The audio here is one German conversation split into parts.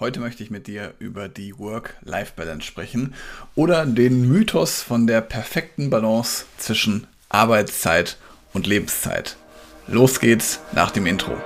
Heute möchte ich mit dir über die Work-Life-Balance sprechen oder den Mythos von der perfekten Balance zwischen Arbeitszeit und Lebenszeit. Los geht's nach dem Intro.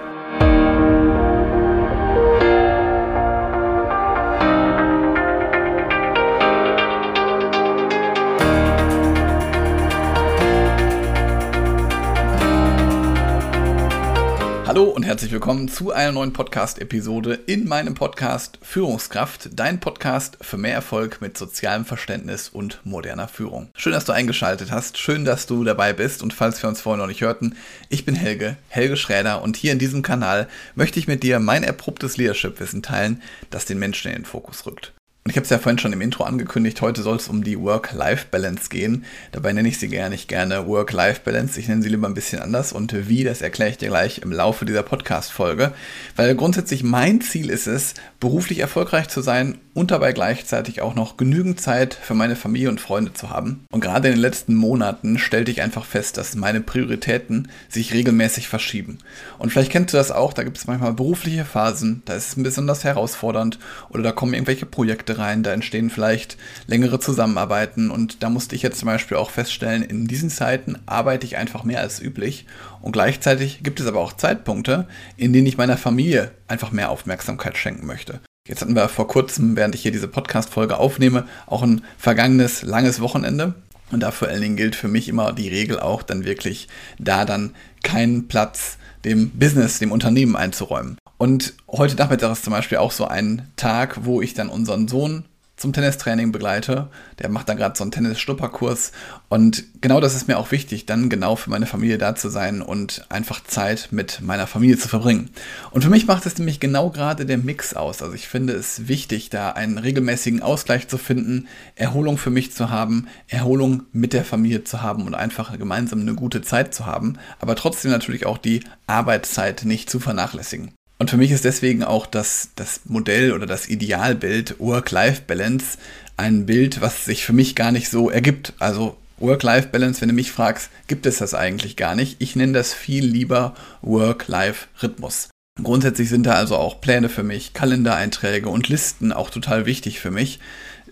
Hallo und herzlich willkommen zu einer neuen Podcast-Episode in meinem Podcast Führungskraft, dein Podcast für mehr Erfolg mit sozialem Verständnis und moderner Führung. Schön, dass du eingeschaltet hast, schön, dass du dabei bist und falls wir uns vorher noch nicht hörten, ich bin Helge, Helge Schräder und hier in diesem Kanal möchte ich mit dir mein erprobtes Leadership-Wissen teilen, das den Menschen in den Fokus rückt. Und ich habe es ja vorhin schon im Intro angekündigt, heute soll es um die Work-Life-Balance gehen. Dabei nenne ich sie gar nicht gerne Work-Life-Balance, ich nenne sie lieber ein bisschen anders und wie, das erkläre ich dir gleich im Laufe dieser Podcast-Folge. Weil grundsätzlich mein Ziel ist es, beruflich erfolgreich zu sein und dabei gleichzeitig auch noch genügend Zeit für meine Familie und Freunde zu haben. Und gerade in den letzten Monaten stellte ich einfach fest, dass meine Prioritäten sich regelmäßig verschieben. Und vielleicht kennst du das auch, da gibt es manchmal berufliche Phasen, da ist es besonders herausfordernd oder da kommen irgendwelche Projekte rein, da entstehen vielleicht längere Zusammenarbeiten und da musste ich jetzt zum Beispiel auch feststellen, in diesen Zeiten arbeite ich einfach mehr als üblich und gleichzeitig gibt es aber auch Zeitpunkte, in denen ich meiner Familie einfach mehr Aufmerksamkeit schenken möchte. Jetzt hatten wir vor kurzem, während ich hier diese Podcast-Folge aufnehme, auch ein vergangenes langes Wochenende. Und da vor allen Dingen gilt für mich immer die Regel auch, dann wirklich da dann keinen Platz dem Business, dem Unternehmen einzuräumen. Und heute Nachmittag ist zum Beispiel auch so ein Tag, wo ich dann unseren Sohn zum Tennistraining begleite. Der macht da gerade so einen Tennis-Schnupperkurs. Und genau das ist mir auch wichtig, dann genau für meine Familie da zu sein und einfach Zeit mit meiner Familie zu verbringen. Und für mich macht es nämlich genau gerade der Mix aus. Also ich finde es wichtig, da einen regelmäßigen Ausgleich zu finden, Erholung für mich zu haben, Erholung mit der Familie zu haben und einfach gemeinsam eine gute Zeit zu haben, aber trotzdem natürlich auch die Arbeitszeit nicht zu vernachlässigen. Und für mich ist deswegen auch das, das Modell oder das Idealbild Work-Life-Balance ein Bild, was sich für mich gar nicht so ergibt. Also Work-Life-Balance, wenn du mich fragst, gibt es das eigentlich gar nicht. Ich nenne das viel lieber Work-Life-Rhythmus. Grundsätzlich sind da also auch Pläne für mich, Kalendereinträge und Listen auch total wichtig für mich.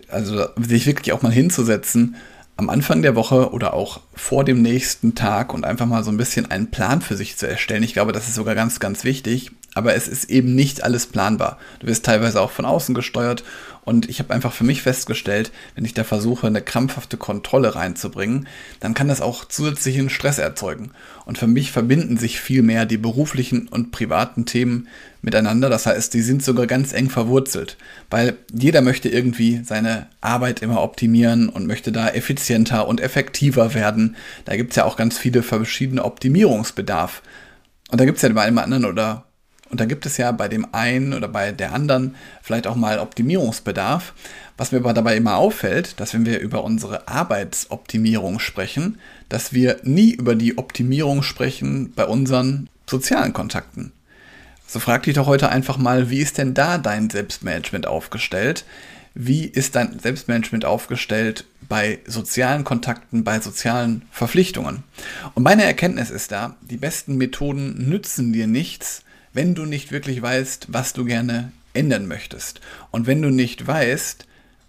Also sich wirklich auch mal hinzusetzen, am Anfang der Woche oder auch vor dem nächsten Tag und einfach mal so ein bisschen einen Plan für sich zu erstellen. Ich glaube, das ist sogar ganz, ganz wichtig. Aber es ist eben nicht alles planbar. Du wirst teilweise auch von außen gesteuert. Und ich habe einfach für mich festgestellt, wenn ich da versuche, eine krampfhafte Kontrolle reinzubringen, dann kann das auch zusätzlichen Stress erzeugen. Und für mich verbinden sich viel mehr die beruflichen und privaten Themen miteinander. Das heißt, die sind sogar ganz eng verwurzelt, weil jeder möchte irgendwie seine Arbeit immer optimieren und möchte da effizienter und effektiver werden. Da gibt es ja auch ganz viele verschiedene Optimierungsbedarf. Und da gibt es ja bei einem anderen oder und da gibt es ja bei dem einen oder bei der anderen vielleicht auch mal Optimierungsbedarf. Was mir aber dabei immer auffällt, dass wenn wir über unsere Arbeitsoptimierung sprechen, dass wir nie über die Optimierung sprechen bei unseren sozialen Kontakten. So frag dich doch heute einfach mal, wie ist denn da dein Selbstmanagement aufgestellt? Wie ist dein Selbstmanagement aufgestellt bei sozialen Kontakten, bei sozialen Verpflichtungen? Und meine Erkenntnis ist da, die besten Methoden nützen dir nichts, wenn du nicht wirklich weißt, was du gerne ändern möchtest. Und wenn du nicht weißt,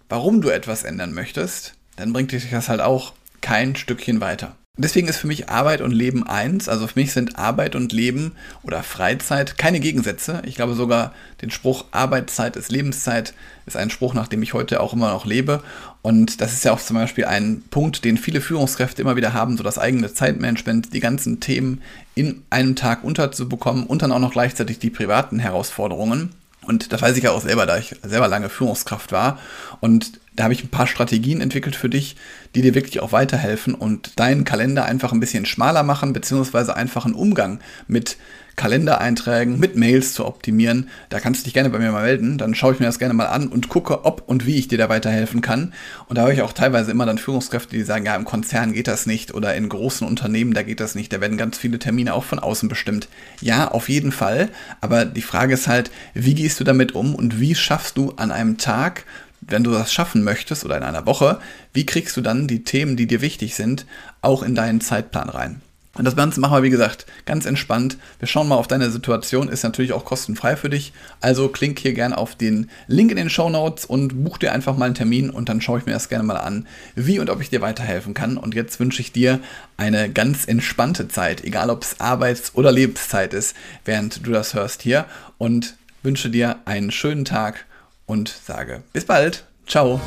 warum du etwas ändern möchtest, dann bringt dich das halt auch kein Stückchen weiter. Deswegen ist für mich Arbeit und Leben eins. Also für mich sind Arbeit und Leben oder Freizeit keine Gegensätze. Ich glaube sogar, den Spruch Arbeitszeit ist Lebenszeit ist ein Spruch, nach dem ich heute auch immer noch lebe. Und das ist ja auch zum Beispiel ein Punkt, den viele Führungskräfte immer wieder haben, so das eigene Zeitmanagement, die ganzen Themen in einem Tag unterzubekommen und dann auch noch gleichzeitig die privaten Herausforderungen. Und das weiß ich ja auch selber, da ich selber lange Führungskraft war. Und da habe ich ein paar Strategien entwickelt für dich, die dir wirklich auch weiterhelfen und deinen Kalender einfach ein bisschen schmaler machen, beziehungsweise einfach einen Umgang mit Kalendereinträgen, mit Mails zu optimieren. Da kannst du dich gerne bei mir mal melden. Dann schaue ich mir das gerne mal an und gucke, ob und wie ich dir da weiterhelfen kann. Und da habe ich auch teilweise immer dann Führungskräfte, die sagen, ja, im Konzern geht das nicht oder in großen Unternehmen, da geht das nicht. Da werden ganz viele Termine auch von außen bestimmt. Ja, auf jeden Fall. Aber die Frage ist halt, wie gehst du damit um und wie schaffst du an einem Tag wenn du das schaffen möchtest oder in einer Woche, wie kriegst du dann die Themen, die dir wichtig sind, auch in deinen Zeitplan rein? Und das Ganze machen wir, wie gesagt, ganz entspannt. Wir schauen mal auf deine Situation, ist natürlich auch kostenfrei für dich. Also klick hier gerne auf den Link in den Show Notes und buch dir einfach mal einen Termin und dann schaue ich mir das gerne mal an, wie und ob ich dir weiterhelfen kann. Und jetzt wünsche ich dir eine ganz entspannte Zeit, egal ob es Arbeits- oder Lebenszeit ist, während du das hörst hier. Und wünsche dir einen schönen Tag und sage bis bald. Ciao.